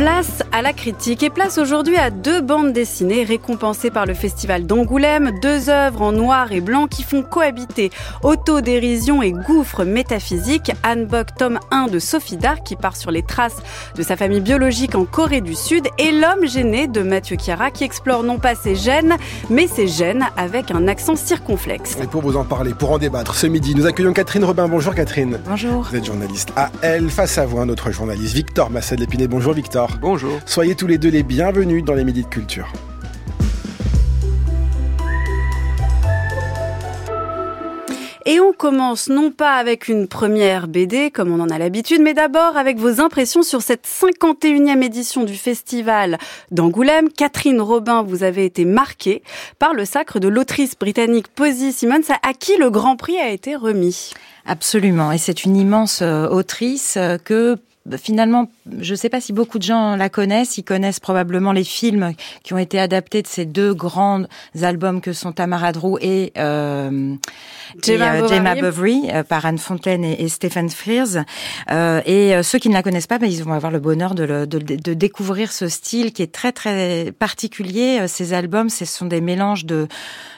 Place à la critique et place aujourd'hui à deux bandes dessinées récompensées par le Festival d'Angoulême, deux œuvres en noir et blanc qui font cohabiter autodérision et gouffre métaphysique. Anne Bock, tome 1 de Sophie Dark qui part sur les traces de sa famille biologique en Corée du Sud et L'homme gêné de Mathieu Chiara qui explore non pas ses gènes mais ses gènes avec un accent circonflexe. Et pour vous en parler, pour en débattre, ce midi, nous accueillons Catherine Robin. Bonjour Catherine. Bonjour. Vous êtes journaliste à Elle, face à vous, un autre journaliste, Victor Massad Lépiné. Bonjour Victor. Bonjour. Soyez tous les deux les bienvenus dans les Midis de Culture. Et on commence non pas avec une première BD comme on en a l'habitude, mais d'abord avec vos impressions sur cette 51e édition du festival d'Angoulême. Catherine Robin, vous avez été marquée par le sacre de l'autrice britannique Posy Simmons à qui le Grand Prix a été remis. Absolument. Et c'est une immense euh, autrice euh, que finalement, je ne sais pas si beaucoup de gens la connaissent. Ils connaissent probablement les films qui ont été adaptés de ces deux grands albums que sont Tamara Drew et, euh, Gemma et, euh, Bovary. Gemma Bovary euh, par Anne Fontaine et, et Stephen Frears. Euh, et ceux qui ne la connaissent pas, ben, ils vont avoir le bonheur de, le- de, de découvrir ce style qui est très très particulier. Ces albums, ce sont des mélanges de,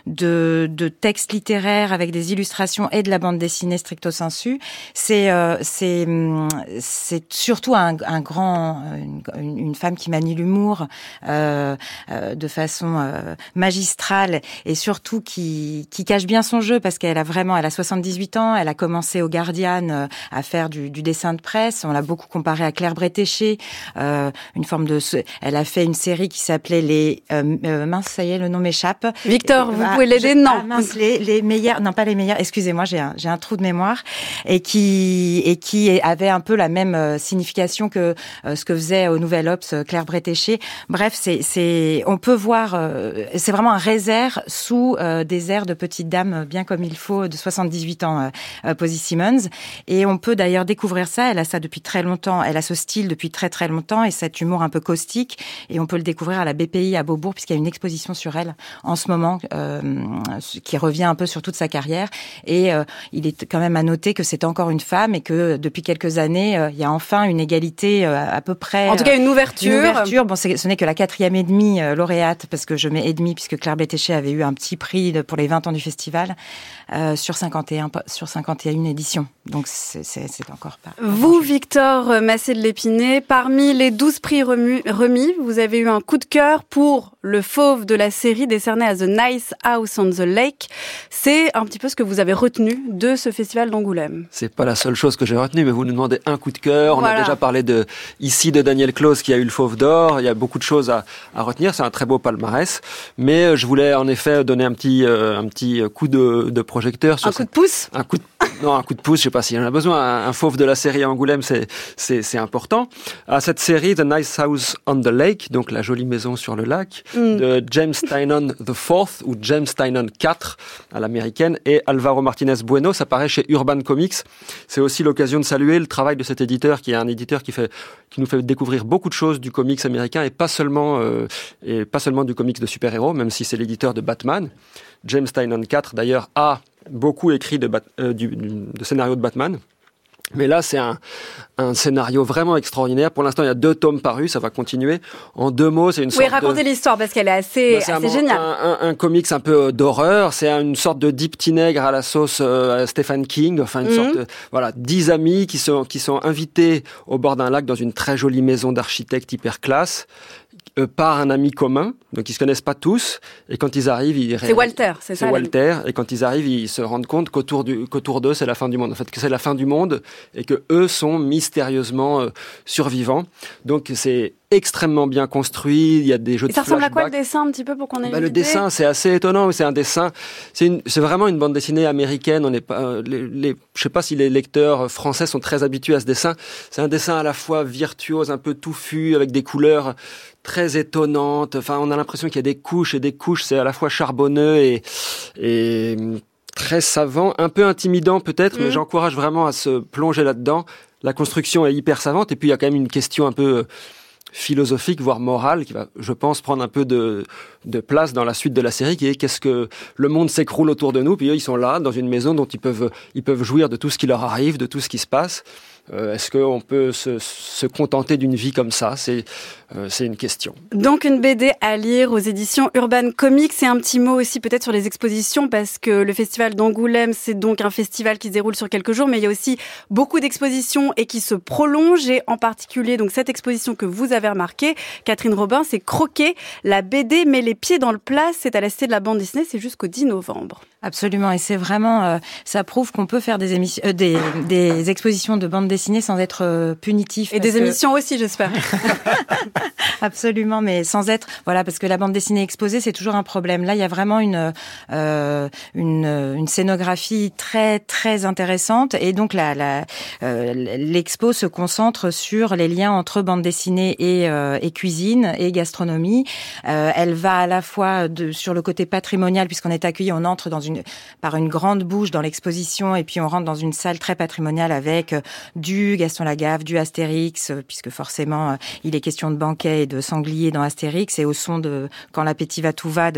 de, de textes littéraires avec des illustrations et de la bande dessinée stricto sensu. C'est euh, c'est hum, c'est surtout un, un grand une, une femme qui manie l'humour euh, euh, de façon euh, magistrale et surtout qui qui cache bien son jeu parce qu'elle a vraiment elle a 78 ans, elle a commencé au Guardian euh, à faire du, du dessin de presse, on l'a beaucoup comparé à Claire Bretéché, euh, une forme de elle a fait une série qui s'appelait les euh, euh, mince ça y est le nom m'échappe Victor, vous Ah, pouvez l'aider Non. ah, mince, les, les meilleurs, non pas les meilleurs. Excusez-moi, j'ai un, j'ai un trou de mémoire et qui et qui est- avait un peu la même euh, signification que euh, ce que faisait au Nouvel Obs euh, Claire Bretéché. Bref, c'est on peut voir, euh, c'est vraiment un réserve sous des airs de petite dame bien comme il faut de 78 ans, Posy Simmons. Et on peut d'ailleurs découvrir ça. Elle a ça depuis très longtemps. Elle a ce style depuis très très longtemps et cet humour un peu caustique. Et on peut le découvrir à la BPI à Beaubourg puisqu'il y a une exposition sur elle en ce moment euh, qui revient un peu sur toute sa carrière. Et euh, il est quand même à noter que c'est encore une femme et que depuis quelques années, il y a enfin une égalité euh, à peu près. En tout cas, une ouverture. Une ouverture. Bon, ce n'est que la quatrième et demie euh, lauréate, parce que je mets et demi, puisque Claire Bétéché avait eu un petit prix de- pour les 20 ans du festival, euh, sur 51, pa- sur 51 éditions. Donc, c'est encore pas. Vous. Victor Massé de l'Épinay, parmi les 12 prix remis, vous avez eu un coup de cœur pour le fauve de la série décerné à The Nice House on the Lake. C'est un petit peu ce que vous avez retenu de ce festival d'Angoulême. C'est pas la seule chose que j'ai retenue, mais vous nous demandez un coup de cœur. On Voilà. a déjà parlé de ici de Daniel Close qui a eu le Fauve d'or. Il y a beaucoup de choses à, à retenir. C'est un très beau palmarès. Mais euh, je voulais en effet donner un petit euh, un petit coup de, de projecteur sur Un coup cette- de pouce un coup de non un coup de pouce. Je sais pas s'il y en a besoin. Un, un fauve de la série Angoulême, c'est important. À cette série The Nice House on the Lake, donc la jolie maison sur le lac, Mm. de James Tynan Fourth ou James Tynan 4 à l'américaine et Alvaro Martinez Bueno. Ça paraît chez Urban Comics. C'est aussi l'occasion de saluer le travail de cet éditeur qui est un éditeur qui fait qui nous fait découvrir beaucoup de choses du comics américain et pas seulement euh, et pas seulement du comics de super-héros, même si c'est l'éditeur de Batman. James Tynan 4 d'ailleurs a beaucoup écrit de, Bat- euh, du, scénarios de Batman. Mais là, c'est un, un scénario vraiment extraordinaire. Pour l'instant, il y a deux tomes parus, ça va continuer. En deux mots, c'est une Oui, sorte de... racontez l'histoire parce qu'elle est assez, Bah, c'est assez un, géniale. Un, un, un comics un peu euh, d'horreur. C'est une sorte de deep petit nègre à la sauce euh, Stephen King. Enfin, une Mhm. sorte de, voilà, dix amis qui sont, qui sont invités au bord d'un lac dans une très jolie maison d'architecte hyper classe euh, par un ami commun. Donc, ils se connaissent pas tous. Et quand ils arrivent, ils C'est Walter, c'est ça. Walter. Et quand ils arrivent, ils se rendent compte qu'autour du, qu'autour d'eux, c'est la fin du monde. En fait, que c'est la fin du monde et que eux sont mystérieusement euh, survivants. Donc, c'est extrêmement bien construit. Il y a des jeux Et de ça ressemble à quoi le dessin un petit peu pour qu'on ait Bah, une le idée dessin, c'est assez étonnant. C'est un dessin, c'est vraiment une bande dessinée américaine. On n'est pas, euh, les, les- je sais pas si les lecteurs français sont très habitués à ce dessin. C'est un dessin à la fois virtuose, un peu touffu, avec des couleurs très étonnantes. Enfin, on a l'impression qu'il y a des couches et des couches. C'est à la fois charbonneux et, et très savant, un peu intimidant peut-être, mais j'encourage vraiment à se plonger là-dedans. La construction est hyper savante et puis il y a quand même une question un peu euh, philosophique, voire morale, qui va, je pense, prendre un peu de, de place dans la suite de la série, qui est qu'est-ce que le monde s'écroule autour de nous, puis eux, ils sont là, dans une maison dont ils peuvent, ils peuvent jouir de tout ce qui leur arrive, de tout ce qui se passe. Euh, est-ce qu'on peut se, se contenter d'une vie comme ça? C'est euh, c'est une question. Donc une BD à lire aux éditions Urban Comics. Et un petit mot aussi peut-être sur les expositions parce que le festival d'Angoulême, c'est donc un festival qui se déroule sur quelques jours, mais il y a aussi beaucoup d'expositions et qui se prolongent. Et en particulier, donc cette exposition que vous avez remarquée, Catherine Robin, c'est Croquer. La BD met les pieds dans le plat. C'est à la Cité de la bande Disney. C'est jusqu'au 10 novembre. Absolument. Et c'est vraiment, euh, ça prouve qu'on peut faire des, émissions, euh, des, des, expositions de bande dessinée sans être punitif. Et des émissions aussi, j'espère. Absolument, mais sans être voilà parce que la bande dessinée exposée c'est toujours un problème. Là, il y a vraiment une euh, une, une, scénographie très très intéressante et donc la l'expo la, se concentre sur les liens entre bande dessinée et, euh, et cuisine et gastronomie. Euh, elle va à la fois de, sur le côté patrimonial puisqu'on est accueilli, on entre dans une par une grande bouche dans l'exposition et puis on rentre dans une salle très patrimoniale avec du Gaston Lagaffe, du Astérix puisque forcément il est question de banquet et de sanglier dans Astérix et au son de Quand l'appétit va tout va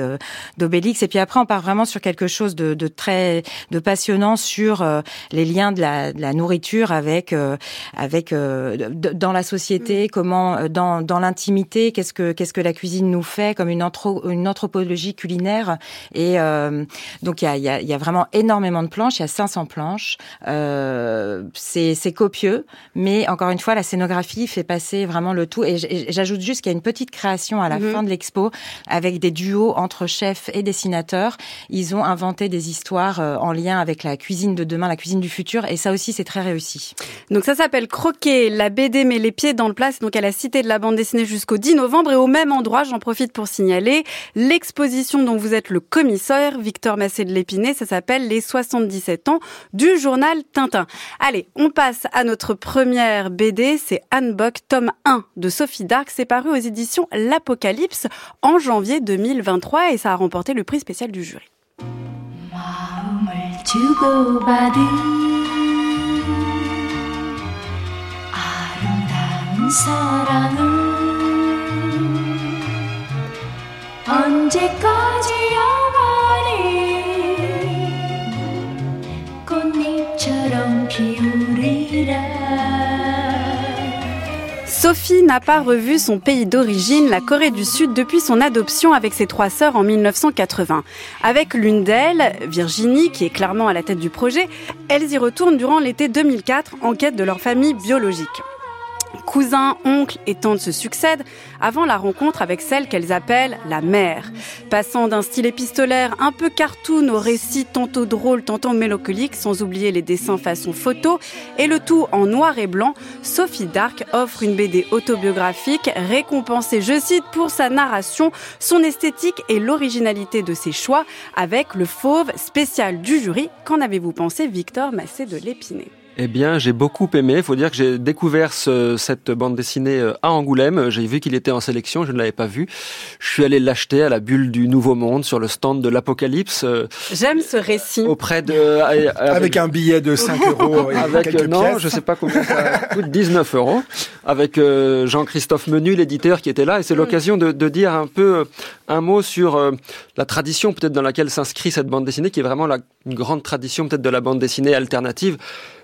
d'Obélix. Et puis après, on part vraiment sur quelque chose de, de très de passionnant sur euh, les liens de la, de la nourriture avec euh, avec euh, dans la société, mm. comment dans, dans l'intimité, qu'est-ce que qu'est-ce que la cuisine nous fait comme une, anthro, une anthropologie culinaire. Et donc il y a, y, a, y a vraiment énormément de planches. Il y a 500 planches. c'est copieux, mais encore une fois, la scénographie fait passer vraiment le tout. Et j'ajoute juste qu'il y a une petite création à la mhm. fin de l'expo avec des duos entre chefs et dessinateurs. Ils ont inventé des histoires euh, en lien avec la cuisine de demain, la cuisine du futur, et ça aussi c'est très réussi. Donc ça s'appelle Croquer, la BD met les pieds dans le plat, donc à la Cité de la bande dessinée jusqu'au 10 novembre, et au même endroit, j'en profite pour signaler, l'exposition dont vous êtes le commissaire, Victor Massé de l'Épinay, ça s'appelle Les 77 ans du journal Tintin. Allez, on passe à notre première BD, c'est Anne Bock, tome 1 de Sophie Dark, c'est paru aux éditions L'Apocalypse en janvier 2023 et ça a remporté le prix spécial du jury. Sophie n'a pas revu son pays d'origine, la Corée du Sud, depuis son adoption avec ses trois sœurs en 1980. Avec l'une d'elles, Virginie, qui est clairement à la tête du projet, elles y retournent durant l'été 2004 en quête de leur famille biologique. Cousins, oncles et tantes se succèdent avant la rencontre avec celle qu'elles appellent la mère. Passant d'un style épistolaire un peu cartoon au récit tantôt drôle, tantôt mélancolique, sans oublier les dessins façon photo, et le tout en noir et blanc, Sophie Dark offre une BD autobiographique récompensée, je cite, pour sa narration, son esthétique et l'originalité de ses choix, avec le fauve spécial du jury. Qu'en avez-vous pensé, Victor Massé de l'Épinay eh bien, j'ai beaucoup aimé. Il faut dire que j'ai découvert ce, cette bande dessinée euh, à Angoulême. J'ai vu qu'il était en sélection, je ne l'avais pas vu. Je suis allé l'acheter à la bulle du Nouveau Monde sur le stand de l'Apocalypse. Euh, J'aime ce récit. Auprès de euh, avec, un billet de 5 euros. Et avec quelques non, pièces. je sais pas combien ça coûte, 19 euros. Avec Jean-Christophe Menu, l'éditeur, qui était là, et c'est mm. l'occasion de, de, dire un peu un mot sur la tradition peut-être dans laquelle s'inscrit cette bande dessinée, qui est vraiment la, une grande tradition peut-être de la bande dessinée alternative.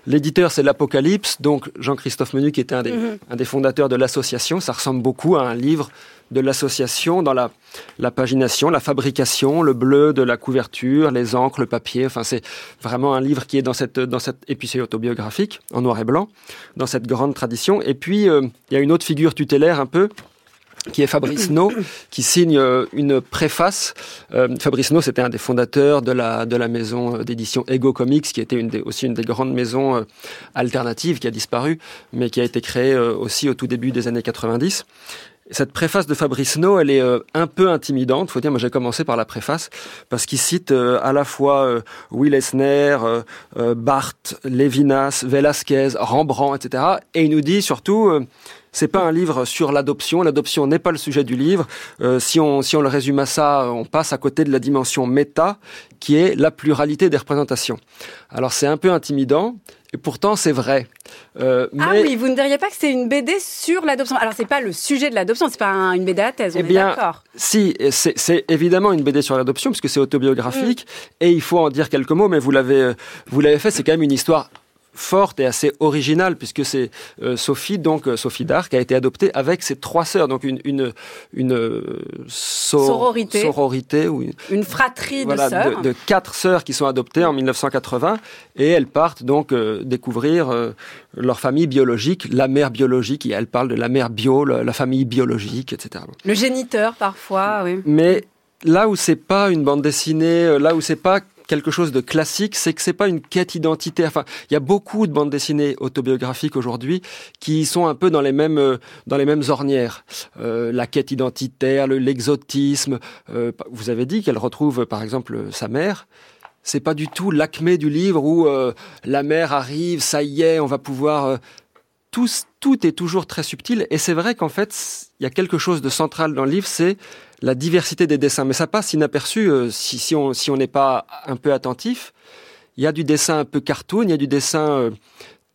L'éditeur, c'est l'Apocalypse, donc Jean-Christophe Menu, qui était un des, -hmm. un des fondateurs de l'association. Ça ressemble beaucoup à un livre de l'association dans la, la pagination, la fabrication, le bleu de la couverture, les encres, le papier. Enfin, c'est vraiment un livre qui est dans cette, dans cette, autobiographique, en noir et blanc, dans cette grande tradition. Et puis, euh, il y a une autre figure tutélaire un peu, qui est Fabrice No, qui signe euh, une préface. Euh, Fabrice No, c'était un des fondateurs de la, de la maison d'édition Ego Comics, qui était aussi une des grandes maisons euh, alternatives qui a disparu, mais qui a été créée euh, aussi au tout début des années 90. Cette préface de Fabrice No, elle est euh, un peu intimidante. Faut dire, moi j'ai commencé par la préface parce qu'il cite euh, à la fois euh, Will Eisner, Barthes, Lévinas, Velasquez, Rembrandt, etc. Et il nous dit surtout c'est pas un livre sur l'adoption. L'adoption n'est pas le sujet du livre. Euh, si on si on le résume à ça, on passe à côté de la dimension méta, qui est la pluralité des représentations. Alors c'est un peu intimidant. Et pourtant, c'est vrai. Euh, ah oui, vous ne diriez pas que c'est une BD sur l'adoption. Alors, c'est pas le sujet de l'adoption, c'est pas une BD à thèse, on eh bien, d'accord. Si, c'est évidemment une BD sur l'adoption, puisque c'est autobiographique, mm. et il faut en dire quelques mots, mais vous l'avez vous l'avez fait, c'est quand même une histoire forte et assez originale puisque c'est euh, Sophie donc euh, Sophie d'Arc a été adoptée avec ses trois sœurs. Donc une une une euh, sororité. sororité ou une, fratrie de sœurs. de, quatre sœurs qui sont adoptées en 1980 et elles partent donc découvrir leur famille biologique la mère biologique et elle parle de la mère bio la, famille biologique etc le géniteur parfois oui. Mais là où c'est pas une bande dessinée là où c'est pas quelque chose de classique, c'est que c'est pas une quête identitaire. Enfin, il y a beaucoup de bandes dessinées autobiographiques aujourd'hui qui sont un peu dans les mêmes euh, dans les mêmes ornières. Euh, la quête identitaire, l'exotisme. Euh, vous avez dit qu'elle retrouve par exemple sa mère c'est pas du tout l'acmé du livre où la mère arrive, ça y est, on va pouvoir. tout, tout est toujours très subtil et c'est vrai qu'en fait, il y a quelque chose de central dans le livre, c'est la diversité des dessins. Mais ça passe inaperçu euh, si, on n'est pas un peu attentif. Il y a du dessin un peu cartoon, il y a du dessin euh,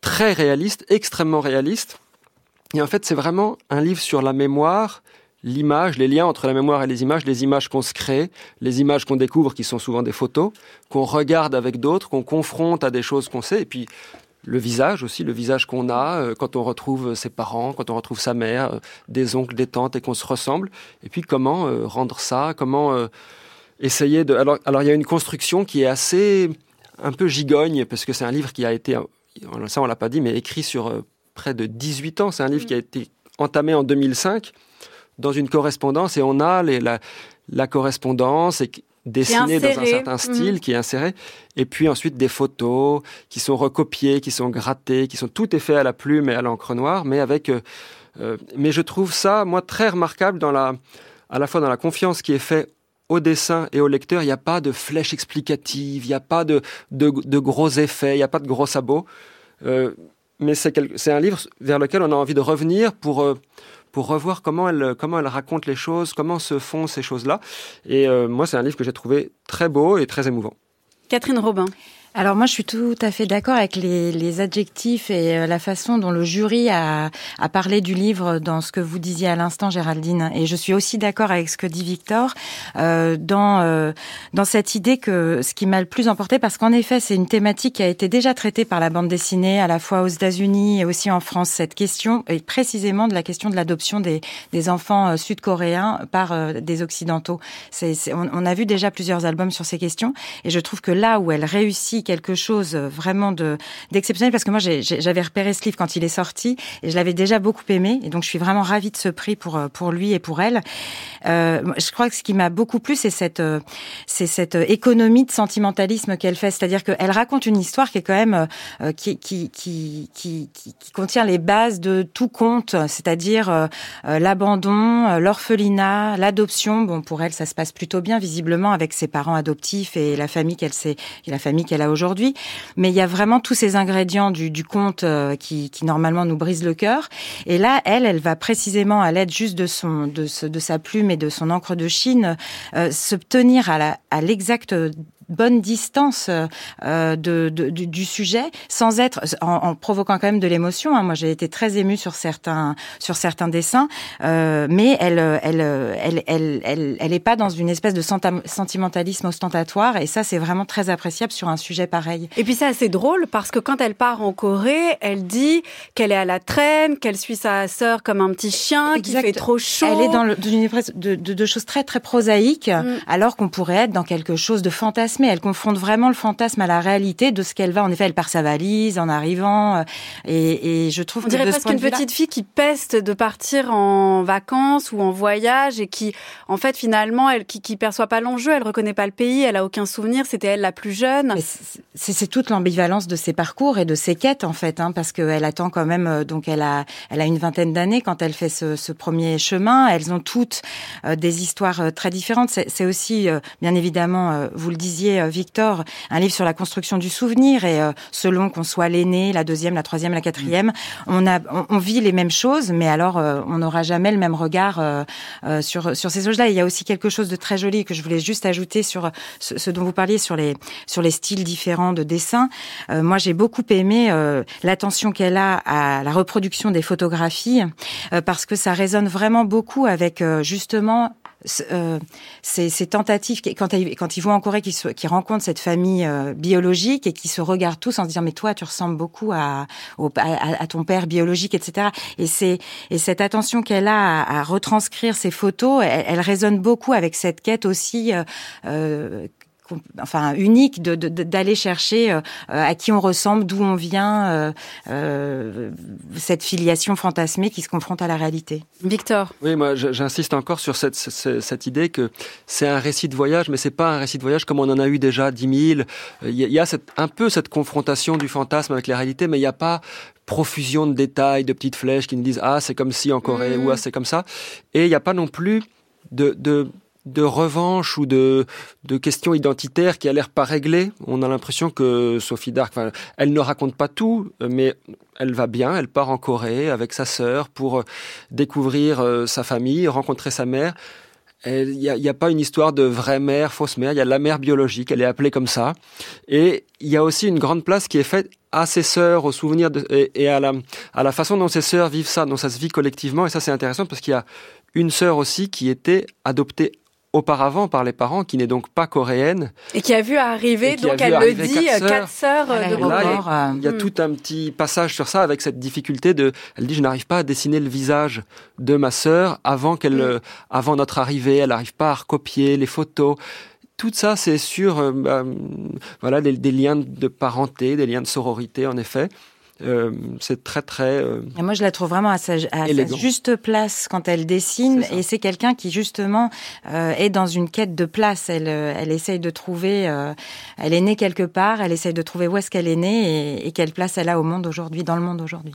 très réaliste, extrêmement réaliste. Et en fait, c'est vraiment un livre sur la mémoire, l'image, les liens entre la mémoire et les images, les images qu'on se crée, les images qu'on découvre qui sont souvent des photos, qu'on regarde avec d'autres, qu'on confronte à des choses qu'on sait, et puis le visage aussi, le visage qu'on a euh, quand on retrouve ses parents, quand on retrouve sa mère, euh, des oncles, des tantes et qu'on se ressemble. Et puis comment euh, rendre ça, comment essayer de... Alors, alors il y a une construction qui est assez un peu gigogne parce que c'est un livre qui a été, ça on l'a pas dit, mais écrit sur près de 18 ans. C'est un livre qui a été entamé en 2005 dans une correspondance et on a les, la, la correspondance dessiné dans un certain style mhm. qui est inséré, et puis ensuite des photos qui sont recopiées, qui sont grattées, qui sont tout est fait à la plume et à l'encre noire, mais avec. Euh, euh, mais je trouve ça moi très remarquable dans la, à la fois dans la confiance qui est faite au dessin et au lecteur. Il n'y a pas de flèche explicative, il n'y a pas de, de, de, gros effets, il n'y a pas de gros sabots. Euh, mais c'est un livre vers lequel on a envie de revenir pour euh, pour revoir comment elle, comment elle raconte les choses, comment se font ces choses-là. Et euh, moi, c'est un livre que j'ai trouvé très beau et très émouvant. Catherine Robin. Alors moi, je suis tout à fait d'accord avec les, les, adjectifs et euh, la façon dont le jury a, a, parlé du livre dans ce que vous disiez à l'instant, Géraldine. Et je suis aussi d'accord avec ce que dit Victor euh, dans euh, dans cette idée que ce qui m'a le plus emporté, parce qu'en effet, c'est une thématique qui a été déjà traitée par la bande dessinée à la fois aux États-Unis et aussi en France. Cette question et précisément de la question de l'adoption des, des enfants euh, sud-coréens par des occidentaux. On a vu déjà plusieurs albums sur ces questions, et je trouve que là où elle réussit quelque chose vraiment de d'exceptionnel parce que moi j'avais repéré ce livre quand il est sorti et je l'avais déjà beaucoup aimé et donc je suis vraiment ravie de ce prix pour pour lui et pour elle. Euh, je crois que ce qui m'a beaucoup plu c'est cette c'est cette économie de sentimentalisme qu'elle fait, c'est-à-dire qu'elle raconte une histoire qui est quand même euh, qui, qui, qui, qui, contient les bases de tout conte, c'est-à-dire euh, l'abandon, l'orphelinat, l'adoption. Bon pour elle ça se passe plutôt bien visiblement avec ses parents adoptifs et la famille qu'elle s'est la famille qu'elle a aujourd'hui. Mais il y a vraiment tous ces ingrédients du, conte euh, qui, normalement nous brisent le cœur. Et là, elle, elle va précisément à l'aide juste de son, de, sa plume et de son encre de Chine euh, se tenir à l'exact bonne distance euh, de, de, du, sujet, sans être en, en provoquant quand même de l'émotion. Hein. Moi, j'ai été très émue sur certains sur certains dessins, euh, mais elle elle elle elle elle elle est pas dans une espèce de sentimentalisme ostentatoire, et ça, c'est vraiment très appréciable sur un sujet pareil. Et puis c'est assez drôle parce que quand elle part en Corée, elle dit qu'elle est à la traîne, qu'elle suit sa sœur comme un petit chien, qu'il fait trop chaud. Elle est dans, le, une espèce de, de, de, choses très très prosaïques, mm. alors qu'on pourrait être dans quelque chose de fantastique mais elle confronte vraiment le fantasme à la réalité de ce qu'elle va. En effet, elle part sa valise en arrivant, euh, et, et je trouve on dirait presque une petite fille qui peste de partir en vacances ou en voyage et qui, en fait, finalement, elle qui, qui perçoit pas l'enjeu, elle reconnaît pas le pays, elle a aucun souvenir. C'était elle la plus jeune. C'est toute l'ambivalence de ses parcours et de ses quêtes en fait, hein, parce qu'elle attend quand même. Euh, donc elle a, elle a une vingtaine d'années quand elle fait ce, ce, premier chemin. Elles ont toutes euh, des histoires très différentes. C'est aussi, bien évidemment, vous le disiez étudié Victor, un livre sur la construction du souvenir et selon qu'on soit l'aîné, la deuxième, la troisième, la quatrième, on a, on, vit les mêmes choses, mais alors on n'aura jamais le même regard sur sur ces choses-là. Il y a aussi quelque chose de très joli que je voulais juste ajouter sur ce, ce dont vous parliez sur les sur les styles différents de dessin. moi, j'ai beaucoup aimé l'attention qu'elle a à la reproduction des photographies parce que ça résonne vraiment beaucoup avec justement euh, ces, tentatives, quand, quand ils vont en Corée, qu'ils rencontrent cette famille euh, biologique et qui se regardent tous en se disant mais toi tu ressembles beaucoup à, à, ton père biologique, etc. Et c'est et cette attention qu'elle a à, retranscrire ces photos, elle, résonne beaucoup avec cette quête aussi euh, enfin unique de, d'aller chercher euh, à qui on ressemble, d'où on vient, euh, euh, cette filiation fantasmée qui se confronte à la réalité. Victor. Oui, moi j'insiste encore sur cette, cette, idée que c'est un récit de voyage, mais c'est pas un récit de voyage comme on en a eu déjà dix mille. Il y a cette, un peu cette confrontation du fantasme avec la réalité, mais il n'y a pas profusion de détails, de petites flèches qui nous disent ah c'est comme si en Corée ou ah c'est comme ça. Et il n'y a pas non plus de, de de revanche ou de, questions identitaires qui a l'air pas réglées. On a l'impression que Sophie Dark, elle ne raconte pas tout, mais elle va bien. Elle part en Corée avec sa sœur pour euh, découvrir euh, sa famille, rencontrer sa mère. Il n'y a, pas une histoire de vraie mère, fausse mère. Il y a la mère biologique. Elle est appelée comme ça. Et il y a aussi une grande place qui est faite à ses sœurs, aux souvenirs et, à, la, à la façon dont ses sœurs vivent ça, dont ça se vit collectivement. Et ça, c'est intéressant parce qu'il y a une sœur aussi qui était adoptée auparavant par les parents, qui n'est donc pas coréenne. Et qui a vu arriver, donc elle le dit, quatre sœurs, de Il y a, hmm. tout un petit passage sur ça avec cette difficulté de, elle dit, je n'arrive pas à dessiner le visage de ma sœur avant qu'elle, hmm. avant notre arrivée, elle n'arrive pas à recopier les photos. Tout ça, c'est sur, euh, bah, voilà, des liens de parenté, des liens de sororité, en effet. Euh, c'est très très. Euh, moi, je la trouve vraiment à sa, juste place quand elle dessine, et c'est quelqu'un qui justement euh, est dans une quête de place. Elle, elle essaye de trouver. elle est née quelque part. Elle essaye de trouver où est-ce qu'elle est née et, et quelle place elle a au monde aujourd'hui, dans le monde aujourd'hui.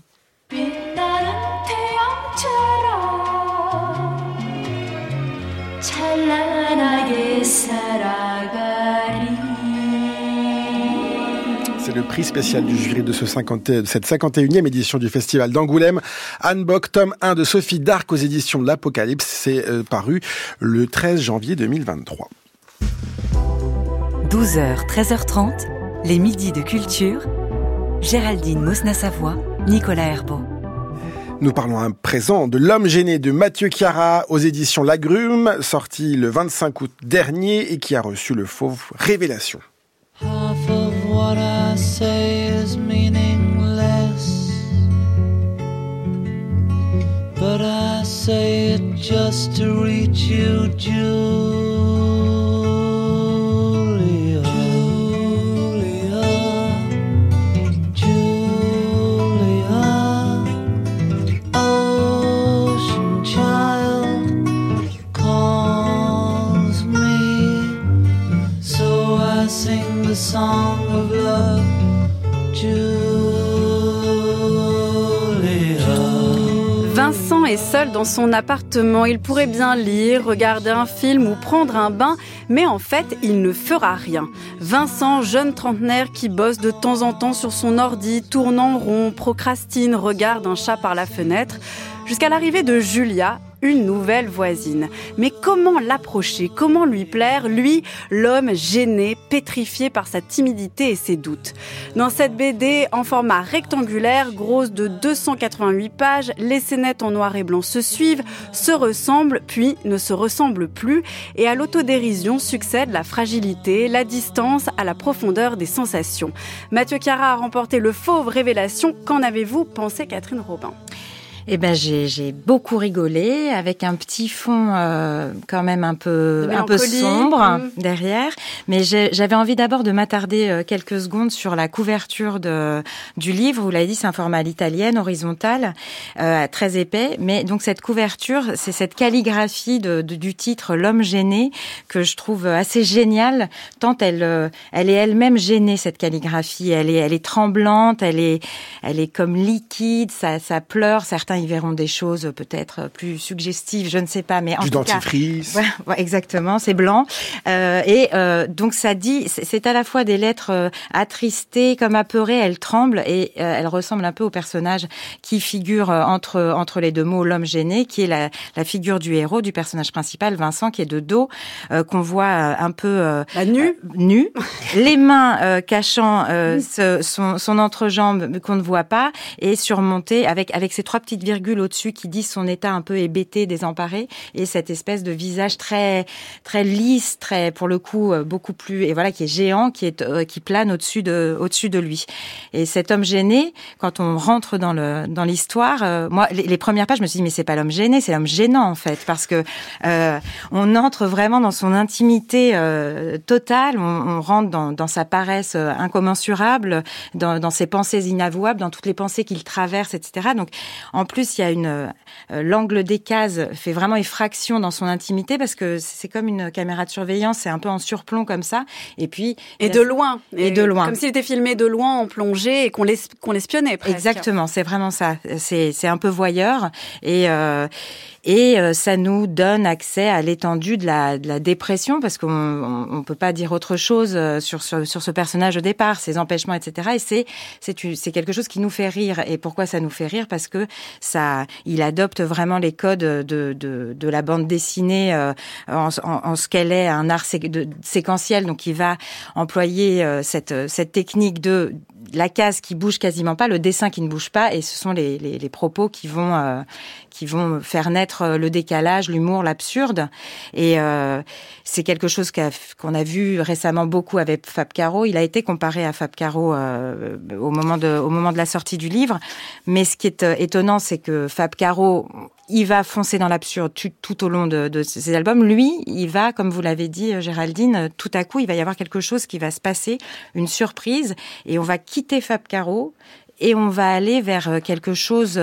C'est le prix spécial du jury de, ce 50, cette 51e édition du Festival d'Angoulême. Anne Bock, tome 1 de Sophie Darc aux éditions de l'Apocalypse. C'est euh, paru le 13 janvier 2023. 12h, 13h30, les midis de culture. Géraldine Mosna-Savoie, Nicolas Herbeau. Nous parlons à présent de L'homme gêné de Mathieu Chiara aux éditions Lagrume, sorti le 25 août dernier et qui a reçu le fauve Révélation. I say is meaningless. But I say it just to reach you, Julia. Seul dans son appartement. Il pourrait bien lire, regarder un film ou prendre un bain, mais en fait, il ne fera rien. Vincent, jeune trentenaire qui bosse de temps en temps sur son ordi, tourne en rond, procrastine, regarde un chat par la fenêtre, jusqu'à l'arrivée de Julia, une nouvelle voisine. Mais comment l'approcher? Comment lui plaire? Lui, l'homme gêné, pétrifié par sa timidité et ses doutes. Dans cette BD en format rectangulaire, grosse de 288 pages, les scénettes en noir et blanc se suivent, se ressemblent, puis ne se ressemblent plus, et à l'autodérision succède la fragilité, la distance à la profondeur des sensations. Mathieu Cara a remporté le fauve révélation. Qu'en avez-vous pensé, Catherine Robin? Eh ben j'ai beaucoup rigolé avec un petit fond euh, quand même un peu un peu sombre mm. derrière, mais j'avais envie d'abord de m'attarder euh, quelques secondes sur la couverture de du livre. Vous l'avez dit, c'est un format à l'italienne, horizontal, euh, très épais, mais donc cette couverture, c'est cette calligraphie de, du titre L'homme gêné que je trouve assez géniale, tant elle euh, elle est elle-même gênée cette calligraphie. Elle est elle est tremblante, elle est elle est comme liquide, ça ça pleure certains certains y verront des choses peut-être plus suggestives, je ne sais pas, mais en du tout dentifrice. cas, ouais, exactement, c'est blanc. Euh, et euh, donc ça dit, c'est à la fois des lettres euh, attristées comme apeurées, elles tremblent et euh, elles ressemblent un peu au personnage qui figure entre entre les deux mots, l'homme gêné, qui est la, la, figure du héros, du personnage principal, Vincent, qui est de dos, qu'on voit un peu la nu, nu, les mains cachant son, son entrejambe qu'on ne voit pas et surmonté avec avec ces trois petites virgules au-dessus qui disent son état un peu hébété, désemparé et cette espèce de visage très très lisse, très pour le coup euh, beaucoup plus et voilà qui est géant, qui est euh, qui plane au-dessus de au-dessus de lui. Et cet homme gêné, quand on rentre dans le dans l'histoire, euh, moi les, premières pages, je me suis dit mais c'est pas l'homme gêné, c'est l'homme gênant en fait parce que on entre vraiment dans son intimité totale, on, rentre dans, dans sa paresse incommensurable, dans, dans ses pensées inavouables, dans toutes les pensées qu'il traverse, etc. Donc en plus il y a une l'angle des cases fait vraiment effraction dans son intimité parce que c'est comme une caméra de surveillance, c'est un peu en surplomb comme ça. Et puis et de loin, et, de loin, comme s'il était filmé de loin en plongée et qu'on l'espionnait. Exactement, c'est vraiment ça. C'est c'est un peu voyeur et euh, et euh, ça nous donne accès à l'étendue de la, de la dépression parce qu'on on, peut pas dire autre chose euh, sur, sur, sur ce personnage au départ, ses empêchements, etc. Et c'est c'est c'est quelque chose qui nous fait rire. Et pourquoi ça nous fait rire? Parce que ça, il adopte vraiment les codes de de, la bande dessinée euh, en, en, ce qu'elle est un art séquentiel. Donc il va employer cette cette technique de la case qui bouge quasiment pas, le dessin qui ne bouge pas, et ce sont les, les, propos qui vont euh, qui vont faire naître euh, le décalage, l'humour, l'absurde. Et euh, c'est quelque chose qu'on a, vu récemment beaucoup avec Fab Caro. Il a été comparé à Fab Caro au moment de au moment de la sortie du livre. Mais ce qui est étonnant, c'est que Fab Caro il va foncer dans l'absurde tout, au long de, de, ses albums. Lui, il va, comme vous l'avez dit, Géraldine, tout à coup, il va y avoir quelque chose qui va se passer, une surprise, et on va quitter Fab Caro et on va aller vers quelque chose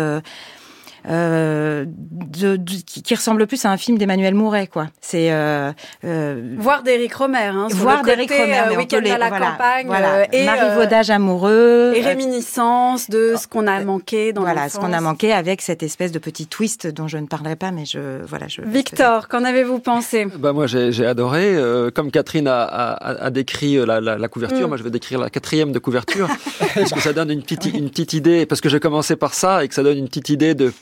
euh, de, qui, ressemble plus à un film d'Emmanuel Mouret, quoi. C'est euh, euh, voir d'Éric Romer, hein, voir d'Éric Romer, mais week-end à la campagne, voilà. et marivaudage amoureux, et réminiscence de ce qu'on a manqué dans voilà, ce qu'on a manqué avec cette espèce de petit twist dont je ne parlerai pas, mais je voilà, je. Victor, qu'en avez-vous pensé? Bah moi j'ai adoré, comme Catherine a, a, a décrit la, la, la couverture, mm. moi je vais décrire la quatrième de couverture parce que ça donne une petite une petite idée, parce que j'ai commencé par ça et que ça donne une petite idée de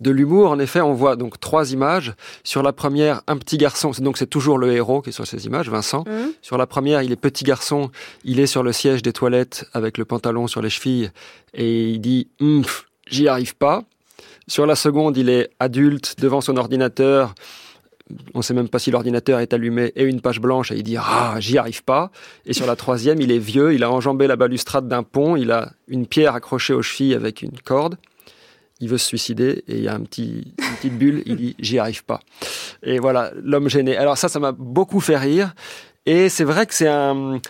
de l'humour. En effet, on voit donc trois images. Sur la première, un petit garçon. Donc c'est toujours le héros qui est sur ces images, Vincent. Mmh. Sur la première, il est petit garçon. Il est sur le siège des toilettes avec le pantalon sur les chevilles et il dit j'y arrive pas. Sur la seconde, il est adulte devant son ordinateur. On ne sait même pas si l'ordinateur est allumé et une page blanche et il dit ah j'y arrive pas. Et sur la troisième, il est vieux, il a enjambé la balustrade d'un pont, il a une pierre accrochée aux chevilles avec une corde il veut se suicider et il y a un petit, une petite bulle, il dit j'y arrive pas. Et voilà, l'homme gêné. Alors ça, ça m'a beaucoup fait rire. Et c'est vrai que c'est un,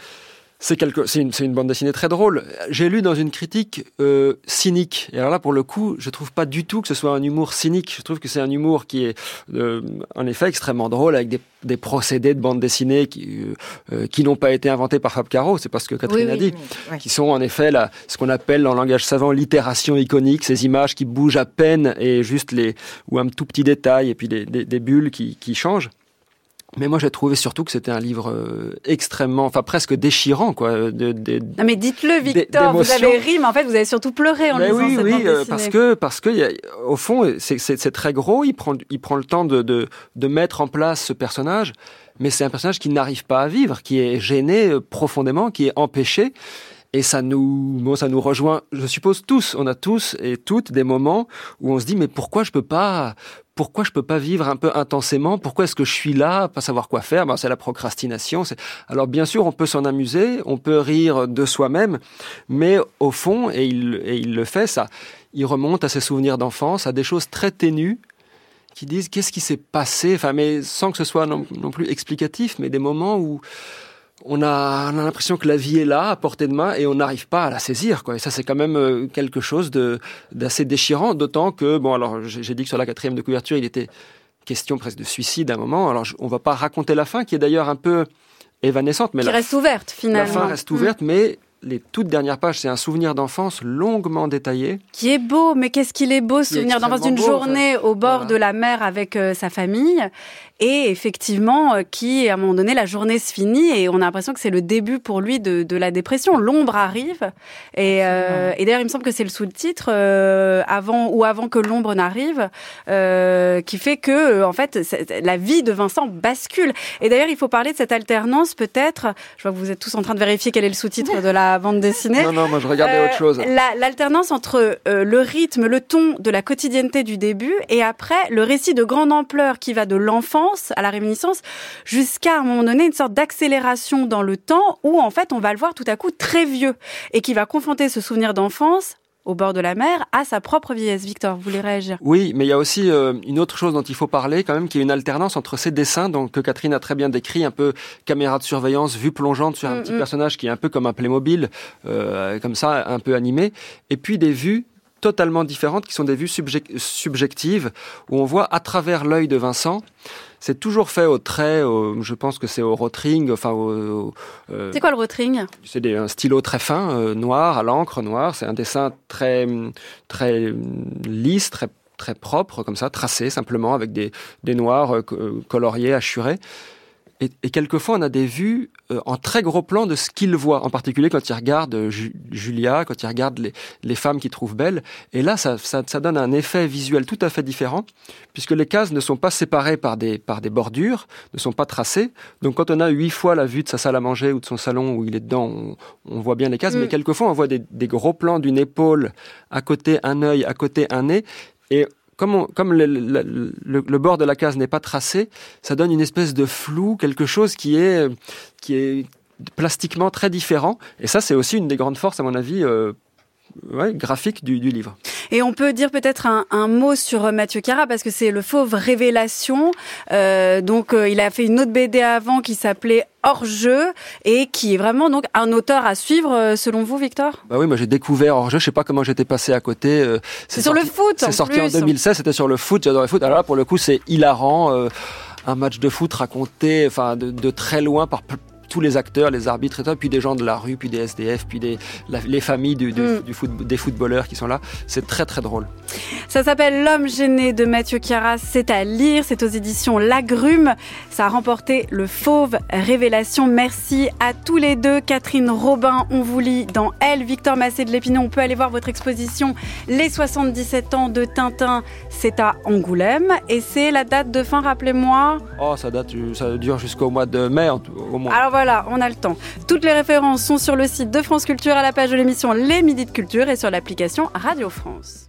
c'est quelque, c'est une, une, bande dessinée très drôle. J'ai lu dans une critique euh, cynique. Et alors là, pour le coup, je trouve pas du tout que ce soit un humour cynique. Je trouve que c'est un humour qui est, euh, en effet, extrêmement drôle avec des, des procédés de bande dessinée qui, euh, qui n'ont pas été inventés par Fab Caro. C'est pas ce que Catherine a dit. Qui sont en effet là, ce qu'on appelle en langage savant l'itération iconique, ces images qui bougent à peine et juste les ou un tout petit détail et puis des, des, des bulles qui, qui changent. Mais moi, j'ai trouvé surtout que c'était un livre euh, extrêmement, enfin presque déchirant, quoi. De, de, non, mais dites-le, Victor. Vous avez ri, mais en fait, vous avez surtout pleuré en lisant oui, cette oui, euh, parce que parce que y a, au fond, c'est très gros. Il prend il prend le temps de, de de mettre en place ce personnage, mais c'est un personnage qui n'arrive pas à vivre, qui est gêné euh, profondément, qui est empêché. Et ça nous, bon, ça nous rejoint, je suppose tous. On a tous et toutes des moments où on se dit mais pourquoi je peux pas, pourquoi je peux pas vivre un peu intensément? Pourquoi est-ce que je suis là, pas savoir quoi faire? Ben, C'est la procrastination. Alors bien sûr, on peut s'en amuser, on peut rire de soi-même, mais au fond, et il, le fait, ça, il remonte à ses souvenirs d'enfance, à des choses très ténues qui disent qu'est-ce qui s'est passé, enfin, mais sans que ce soit non plus explicatif, mais des moments où on a, l'impression que la vie est là, à portée de main, et on n'arrive pas à la saisir. Quoi. Et ça, c'est quand même euh, quelque chose de, d'assez déchirant, d'autant que, bon, alors j'ai dit que sur la quatrième de couverture, il était question presque de suicide à un moment. Alors on va pas raconter la fin, qui est d'ailleurs un peu évanescente. Mais qui reste ouverte, finalement. La fin reste ouverte, mm. mais les toutes dernières pages, c'est un souvenir d'enfance longuement détaillé. Qui est beau, mais qu'est-ce qu'il est beau, souvenir d'enfance d'une journée au bord de la mer avec euh, sa famille et effectivement euh, qui à un moment donné la journée se finit et on a l'impression que c'est le début pour lui de, de la dépression. L'ombre arrive et, euh, et d'ailleurs il me semble que c'est le sous-titre euh, avant ou avant que l'ombre n'arrive euh, qui fait que en fait la vie de Vincent bascule. Et d'ailleurs il faut parler de cette alternance peut-être. Je vois que vous êtes tous en train de vérifier quel est le sous-titre de la bande dessinée. Non non moi je regardais autre chose. L'alternance entre le rythme, le ton de la quotidienneté du début et après le récit de grande ampleur qui va de l'enfant à la réminiscence, jusqu'à un moment donné une sorte d'accélération dans le temps où en fait on va le voir tout à coup très vieux et qui va confronter ce souvenir d'enfance au bord de la mer à sa propre vieillesse. Victor, vous voulez réagir? Oui, mais il y a aussi euh, une autre chose dont il faut parler quand même, qui est une alternance entre ces dessins, donc que Catherine a très bien décrit, un peu caméra de surveillance, vue plongeante sur un mm, petit mm. personnage qui est un peu comme un Playmobil, euh, comme ça, un peu animé, et puis des vues totalement différentes qui sont des vues subjectives où on voit à travers l'œil de Vincent c'est toujours fait au trait, je pense que c'est au rotring, enfin au, euh, c'est quoi le rotring? C'est un stylo très fin, euh, noir, à l'encre noire. C'est un dessin très, très lisse, très très propre, comme ça, tracé simplement avec des, des noirs euh, coloriés, assurés. Et, et, quelquefois, on a des vues euh, en très gros plan de ce qu'il voit, en particulier quand il regarde euh, Julia, quand il regarde les, les, femmes qu'il trouve belles. Et là, ça, ça, ça, donne un effet visuel tout à fait différent, puisque les cases ne sont pas séparées par des, par des bordures, ne sont pas tracées. Donc quand on a huit fois la vue de sa salle à manger ou de son salon où il est dedans, on, on voit bien les cases, mais mm. quelquefois on voit des, des gros plans d'une épaule, à côté un œil, à côté un nez. Et comme, comme le, bord de la case n'est pas tracé, ça donne une espèce de flou, quelque chose qui est, qui est plastiquement très différent. Et ça, c'est aussi une des grandes forces, à mon avis, euh, ouais, graphique du, du, livre. Et on peut dire peut-être un, un, mot sur euh, Mathieu Cara parce que c'est le fauve révélation. Euh, donc euh, il a fait une autre BD avant qui s'appelait hors jeu et qui est vraiment donc un auteur à suivre euh, selon vous Victor? Bah oui, moi j'ai découvert hors jeu, je sais pas comment j'étais passé à côté. c'est sur le foot. C'est sorti en 2016, c'était sur le foot, j'adore le foot. Alors là pour le coup c'est hilarant, un match de foot raconté, enfin de, de très loin par tous les acteurs, les arbitres et puis des gens de la rue, puis des SDF, puis des, les familles du, du, mm. du foot, des footballeurs qui sont là. C'est très très drôle. Ça s'appelle L'homme gêné de Mathieu Chiaras. C'est à lire. C'est aux éditions Lagrume. Ça a remporté le Fauve Révélation. Merci à tous les deux. Catherine Robin, on vous lit dans Elle. Victor Massé de l'Épinay, on peut aller voir votre exposition Les 77 ans de Tintin. C'est à Angoulême. Et c'est la date de fin, rappelez-moi. Oh, ça date, ça dure jusqu'au mois de mai, au moins. Alors voilà on a le temps. Toutes les références sont sur le site de France Culture à la page de l'émission Les Midis de Culture et sur l'application Radio France.